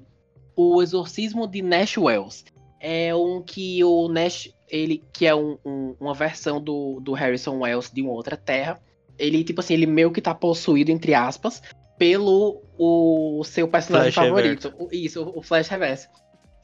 S5: O Exorcismo de Nash Wells. É um que o Nash, ele, que é um, um, uma versão do, do Harrison Wells de uma outra terra. Ele, tipo assim, ele meio que tá possuído, entre aspas, pelo o seu personagem Flash favorito. Reverso. Isso, o Flash Reverso.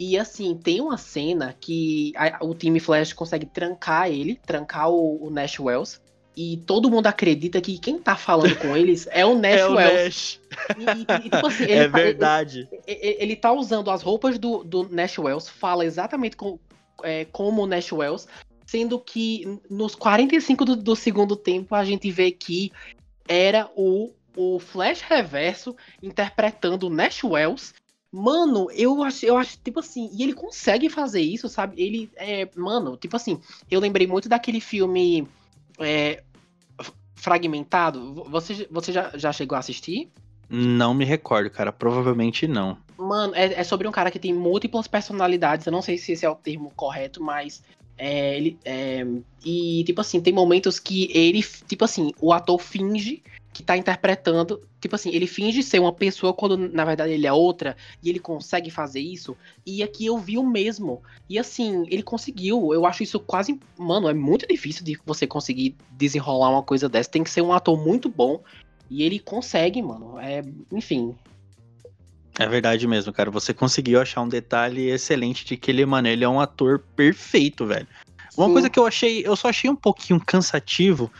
S5: E assim, tem uma cena que a, o time Flash consegue trancar ele, trancar o, o, Nash Wells. E todo mundo acredita que quem tá falando com eles é o Nash é o Wells. Nash.
S1: E, e, e, tipo assim, é tá, verdade.
S5: Ele, ele, tá usando as roupas do, do Nash Wells, fala exatamente com, é, como o Nash Wells, sendo que nos 45 do, do segundo tempo a gente vê que era o, o Flash Reverso interpretando o Nash Wells Mano, eu acho, eu acho, tipo assim, e ele consegue fazer isso, sabe? Ele, é, mano, tipo assim, eu lembrei muito daquele filme é, Fragmentado. Você, você já, já chegou a assistir?
S1: Não me recordo, cara. Provavelmente não.
S5: Mano, é, é sobre um cara que tem múltiplas personalidades. Eu não sei se esse é o termo correto, mas é, ele, é, e, tipo assim, tem momentos que ele, tipo assim, o ator finge que tá interpretando. Tipo assim, ele finge ser uma pessoa quando na verdade ele é outra, e ele consegue fazer isso. E aqui eu vi o mesmo. E assim, ele conseguiu. Eu acho isso quase. Mano, é muito difícil de você conseguir desenrolar uma coisa dessa. Tem que ser um ator muito bom. E ele consegue, mano. É, enfim.
S1: É verdade mesmo, cara. Você conseguiu achar um detalhe excelente de que ele, mano, ele é um ator perfeito, velho. Uma Sim. coisa que eu achei, eu só achei um pouquinho cansativo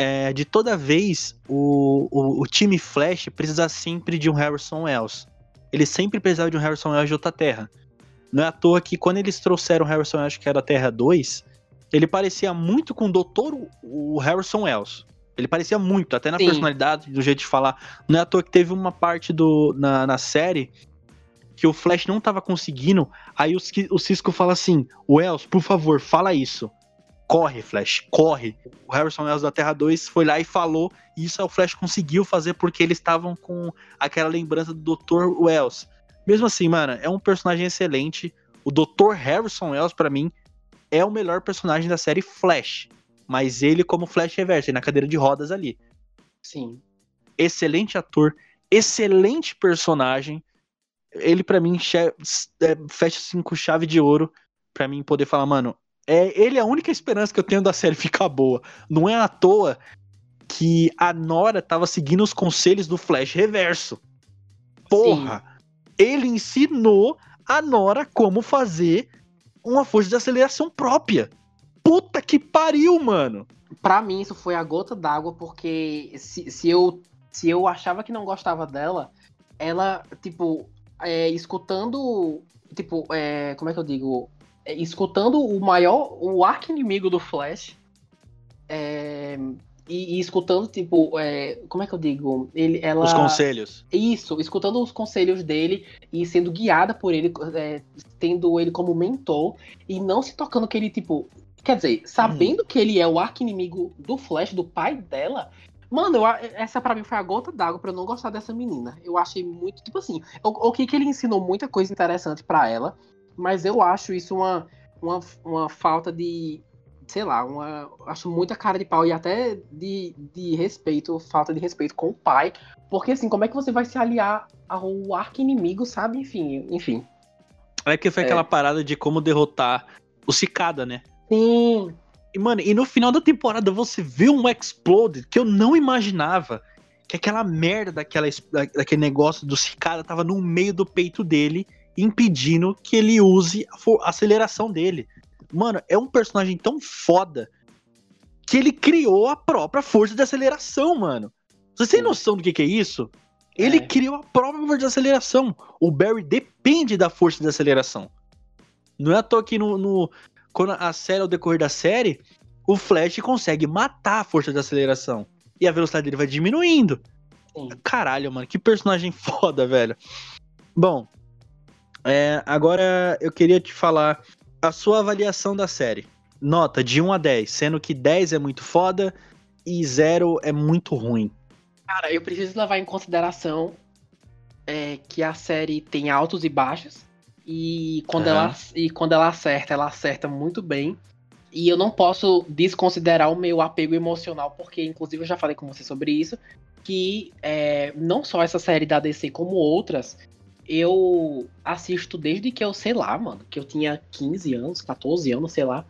S1: é, de toda vez o, o, o, time Flash precisa sempre de um Harrison Wells. Ele sempre precisava de um Harrison Wells de outra terra. Não é à toa que quando eles trouxeram o Harrison Wells, que era a Terra 2, ele parecia muito com o Doutor o Harrison Wells. Ele parecia muito, até na Sim. personalidade, do jeito de falar. Não é à toa que teve uma parte do, na, na série que o Flash não tava conseguindo. Aí o, o Cisco fala assim: Wells, por favor, fala isso corre, Flash, corre. O Harrison Wells da Terra 2 foi lá e falou, e isso o Flash conseguiu fazer porque eles estavam com aquela lembrança do Dr. Wells. Mesmo assim, mano, é um personagem excelente. O Dr. Harrison Wells, para mim, é o melhor personagem da série Flash. Mas ele como Flash Reverso, na cadeira de rodas ali.
S5: Sim.
S1: Excelente ator, excelente personagem. Ele, para mim, é, fecha assim com chave de ouro. para mim poder falar, mano, é, ele é a única esperança que eu tenho da série ficar boa. Não é à toa que a Nora tava seguindo os conselhos do Flash Reverso. Porra! Sim. Ele ensinou a Nora como fazer uma força de aceleração própria. Puta que pariu, mano!
S5: Pra mim, isso foi a gota d'água, porque se, se, eu, se eu achava que não gostava dela, ela, tipo, é, escutando. Tipo, é, como é que eu digo? É, escutando o maior, o arco inimigo do Flash, é, e, e, escutando, tipo, é, como é que eu digo? Ele, ela,
S1: os conselhos.
S5: Isso, escutando os conselhos dele e sendo guiada por ele, é, tendo ele como mentor, e não se tocando que ele, tipo. Quer dizer, sabendo hum. que ele é o arco inimigo do Flash, do pai dela. Mano, eu, essa para mim foi a gota d'água para eu não gostar dessa menina. Eu achei muito, tipo assim, o, o que que ele ensinou muita coisa interessante para ela mas eu acho isso uma, uma, uma falta de, sei lá, uma, acho muita cara de pau e até de, de respeito, falta de respeito com o pai, porque assim, como é que você vai se aliar ao arco inimigo, sabe? Enfim, enfim.
S1: É que foi é. aquela parada de como derrotar o Cicada, né?
S5: Sim.
S1: E, mano, e no final da temporada você vê um Explode que eu não imaginava que aquela merda daquela, daquele negócio do Cicada tava no meio do peito dele impedindo que ele use a aceleração dele. Mano, é um personagem tão foda que ele criou a própria força de aceleração, mano. Você tem noção do que, que é isso? Ele é. criou a própria força de aceleração. O Barry depende da força de aceleração. Não é à toa que no, no, quando a série, ao decorrer da série, o Flash consegue matar a força de aceleração. E a velocidade dele vai diminuindo.
S5: Sim.
S1: Caralho, mano, que personagem foda, velho. Bom, é, agora eu queria te falar a sua avaliação da série. Nota de 1 a 10, sendo que 10 é muito foda e 0 é muito ruim.
S5: Cara, eu preciso levar em consideração é, que a série tem altos e baixos. E quando,
S1: Aham.
S5: ela, e quando ela acerta, ela acerta muito bem. E eu não posso desconsiderar o meu apego emocional, porque inclusive eu já falei com você sobre isso. Que é, não só essa série da DC, como outras, eu assisto desde que eu, sei lá, mano, que eu tinha 15 anos, 14 anos, sei lá.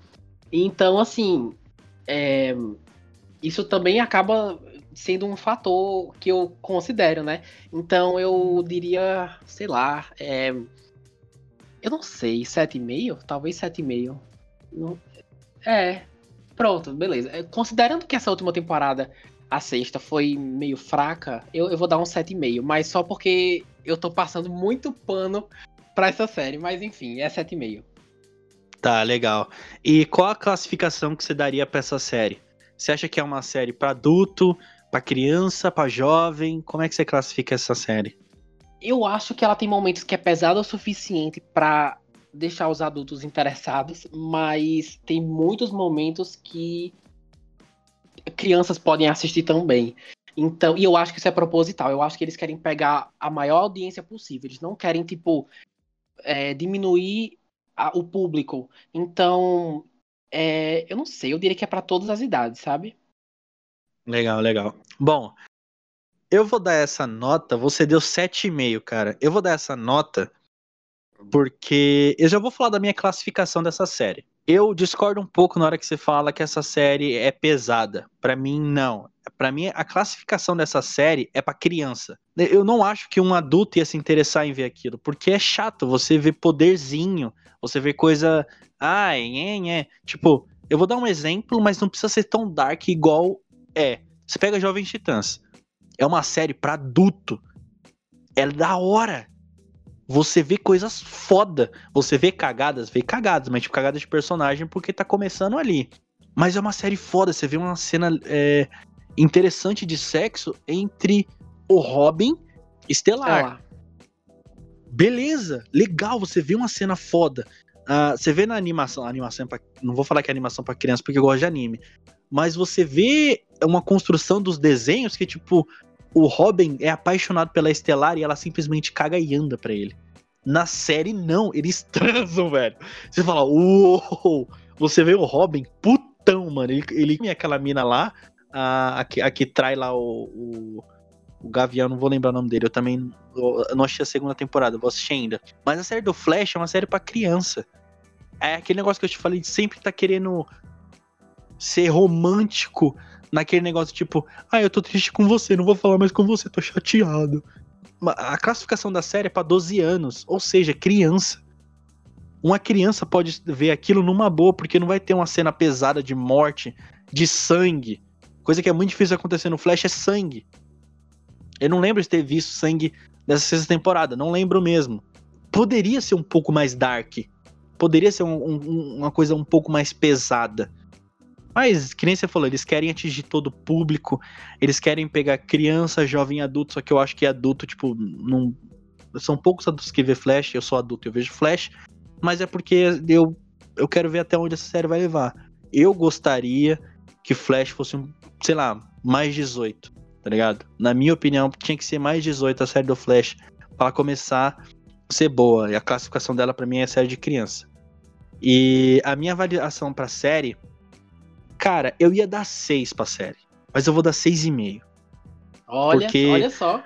S5: Então, assim, é, isso também acaba sendo um fator que eu considero, né? Então eu diria, sei lá, é, eu não sei, 7,5? Talvez 7,5. Não- É, pronto, beleza. É, Considerando que essa última temporada, a sexta, foi meio fraca, eu, eu vou dar um 7,5, mas só porque eu tô passando muito pano pra essa série, mas enfim, é 7,5.
S1: Tá, legal. E qual a classificação que você daria pra essa série? Você acha que é uma série pra adulto, pra criança, pra jovem? Como é que você classifica essa série?
S5: Eu acho que ela tem momentos que é pesada o suficiente pra deixar os adultos interessados, mas tem muitos momentos que crianças podem assistir também. Então, e eu acho que isso é proposital. Eu acho que eles querem pegar a maior audiência possível. Eles não querem, tipo, é, diminuir a- o público. Então, é, eu não sei, eu diria que é pra todas as idades, sabe?
S1: Legal, legal. Bom, eu vou dar essa nota. Você deu 7,5, cara. Eu vou dar essa nota porque eu já vou falar da minha classificação dessa série. Eu discordo um pouco na hora que você fala que essa série é pesada. Pra mim, não. Pra mim, a classificação dessa série é pra criança. Eu não acho que um adulto ia se interessar em ver aquilo, porque é chato você ver poderzinho, você vê coisa. Ai, é, é. Tipo, eu vou dar um exemplo, mas não precisa ser tão dark igual é. Você pega Jovens Titãs. É uma série pra adulto. É da hora. Você vê coisas foda. Você vê cagadas, vê cagadas, mas tipo cagadas de personagem porque tá começando ali. Mas é uma série foda. Você vê uma cena é, interessante de sexo entre o Robin e Estelar.
S5: Lá.
S1: Beleza, legal, você vê uma cena foda. Ah, você vê na animação, animação é pra, não vou falar que é animação pra criança porque eu gosto de anime, mas você vê uma construção dos desenhos que tipo o Robin é apaixonado pela Estelar e ela simplesmente caga e anda pra ele. Na série não, eles transam, velho. Você fala, uou! Você vê o Robin putão, mano. Ele, ele e aquela mina lá, a, a, que, a que trai lá o, o, o Gavião, não vou lembrar o nome dele. Eu também eu não achei a segunda temporada, vou assistir ainda. Mas a série do Flash é uma série pra criança. É aquele negócio que eu te falei de sempre tá querendo ser romântico naquele negócio tipo, ah, eu tô triste com você, não vou falar mais com você, tô chateado. A classificação da série é pra 12 anos, ou seja, criança. Uma criança pode ver aquilo numa boa, porque não vai ter uma cena pesada de morte, de sangue. Coisa que é muito difícil acontecer no Flash é sangue. Eu não lembro de ter visto sangue nessa sexta temporada, não lembro mesmo. Poderia ser um pouco mais dark. Poderia ser um- um- uma coisa um pouco mais pesada. Mas, que nem você falou, eles querem atingir todo o público, eles querem pegar criança, jovem, adulto, só que eu acho que adulto, tipo, não. São poucos adultos que vê Flash, eu sou adulto, eu vejo Flash, mas é porque eu, eu quero ver até onde essa série vai levar. Eu gostaria que Flash fosse, um, sei lá, mais 18, tá ligado? Na minha opinião, tinha que ser mais 18 a série do Flash, pra ela começar a ser boa, e a classificação dela pra mim é série de criança. E a minha avaliação pra série Cara, eu ia dar 6 pra série. Mas eu vou dar 6,5.
S5: Olha,
S1: Porque-
S5: olha só.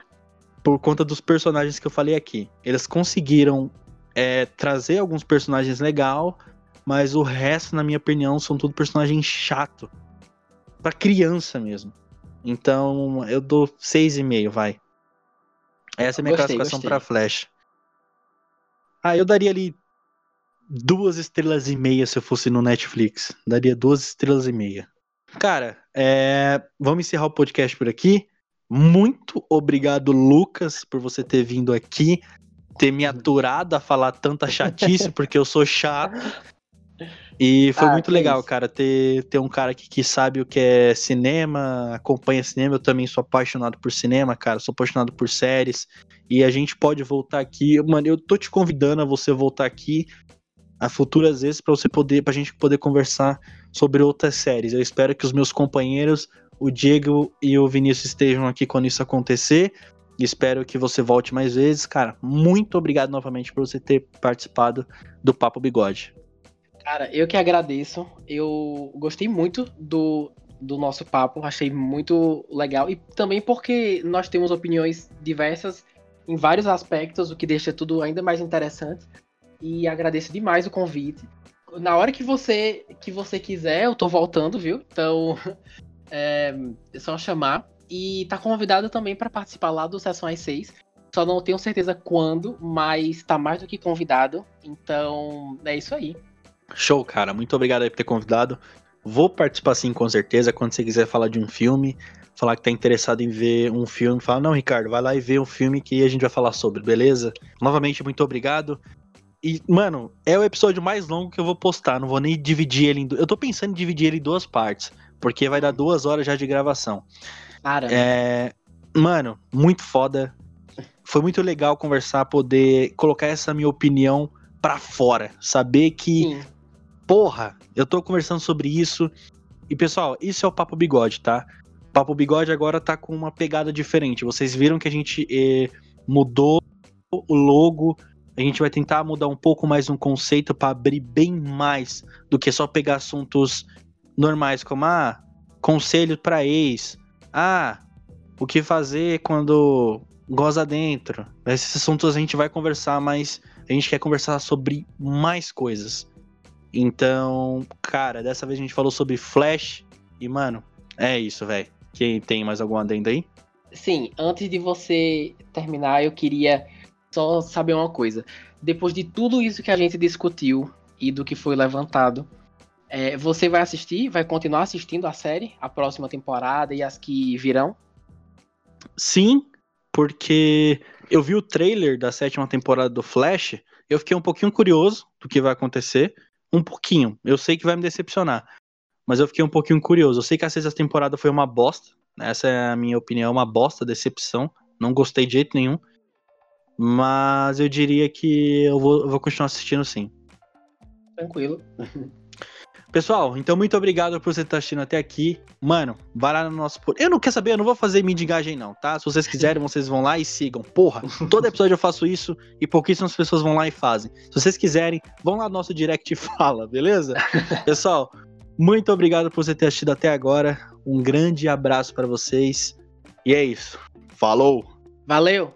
S1: Por conta dos personagens que eu falei aqui. Eles conseguiram é, trazer alguns personagens legal, mas o resto, na minha opinião, são tudo personagem chato. Pra criança mesmo. Então, eu dou 6,5, vai. Essa é a minha
S5: Gostei,
S1: classificação pra Flash. Ah, eu daria ali duas estrelas e meia se eu fosse no Netflix. Daria duas estrelas e meia. Cara, é, vamos encerrar o podcast por aqui. Muito obrigado, Lucas, por você ter vindo aqui, ter me aturado a falar tanta chatice, porque eu sou chato. E foi
S5: Ah,
S1: muito
S5: que
S1: legal,
S5: isso.
S1: cara, ter, ter um cara aqui que sabe o que é cinema, acompanha cinema. Eu também sou apaixonado por cinema, cara. Sou apaixonado por séries. E a gente pode voltar aqui. Mano, eu tô te convidando a você voltar aqui a futuras vezes pra você poder, pra gente poder conversar sobre outras séries. Eu espero que os meus companheiros, o Diego e o Vinícius estejam aqui quando isso acontecer. Espero que você volte mais vezes, cara. Muito obrigado novamente por você ter participado do Papo Bigode.
S5: Cara, eu que agradeço. Eu gostei muito do, do nosso papo, achei muito legal. E também porque nós temos opiniões diversas em vários aspectos, o que deixa tudo ainda mais interessante. E agradeço demais o convite. Na hora que você que você quiser, eu tô voltando, viu? Então, é, é só chamar. E tá convidado também para participar lá do Sessão às 6. Só não tenho certeza quando, mas tá mais do que convidado. Então, é isso aí.
S1: Show, cara. Muito obrigado aí por ter convidado. Vou participar sim, com certeza. Quando você quiser falar de um filme, falar que tá interessado em ver um filme, fala, não, Ricardo, vai lá e vê um filme que a gente vai falar sobre, beleza? Novamente, muito obrigado. E, mano, é o episódio mais longo que eu vou postar. Não vou nem dividir ele em. Eu tô pensando em dividir ele em duas partes. Porque vai dar duas horas já de gravação.
S5: Cara,
S1: É, mano, muito foda. Foi muito legal conversar, poder colocar essa minha opinião pra fora. Saber que
S5: sim.
S1: Porra, eu tô conversando sobre isso. E pessoal, isso é o Papo Bigode, tá? Papo Bigode agora tá com uma pegada diferente. Vocês viram que a gente eh, mudou o logo. A gente vai tentar mudar um pouco mais um conceito pra abrir bem mais do que só pegar assuntos normais, como ah, conselho pra ex. Ah, o que fazer quando goza dentro. Esses assuntos a gente vai conversar, mas a gente quer conversar sobre mais coisas. Então, cara, dessa vez a gente falou sobre Flash. E, mano, é isso, velho. Quem tem mais algum adendo aí?
S5: Sim, antes de você terminar, eu queria só saber uma coisa. Depois de tudo isso que a gente discutiu e do que foi levantado, é, você vai assistir, vai continuar assistindo a série, a próxima temporada e as que virão?
S1: Sim, porque eu vi o trailer da sétima temporada do Flash. Eu fiquei um pouquinho curioso do que vai acontecer. Um pouquinho. Eu sei que vai me decepcionar. Mas eu fiquei um pouquinho curioso. Eu sei que a sexta temporada foi uma bosta. Essa é a minha opinião, uma bosta, decepção. Não gostei de jeito nenhum. Mas eu diria que eu vou, eu vou continuar assistindo sim.
S5: Tranquilo.
S1: Pessoal, então muito obrigado por você estar assistindo até aqui. Mano, vai lá no nosso. por- Eu não quero saber, eu não vou fazer mendigagem, não, tá? Se vocês quiserem, vocês vão lá e sigam. Porra, todo episódio eu faço isso e pouquíssimas pessoas vão lá e fazem. Se vocês quiserem, vão lá no nosso direct e fala, beleza? Pessoal, muito obrigado por você ter assistido até agora. Um grande abraço pra vocês. E é isso. Falou!
S5: Valeu!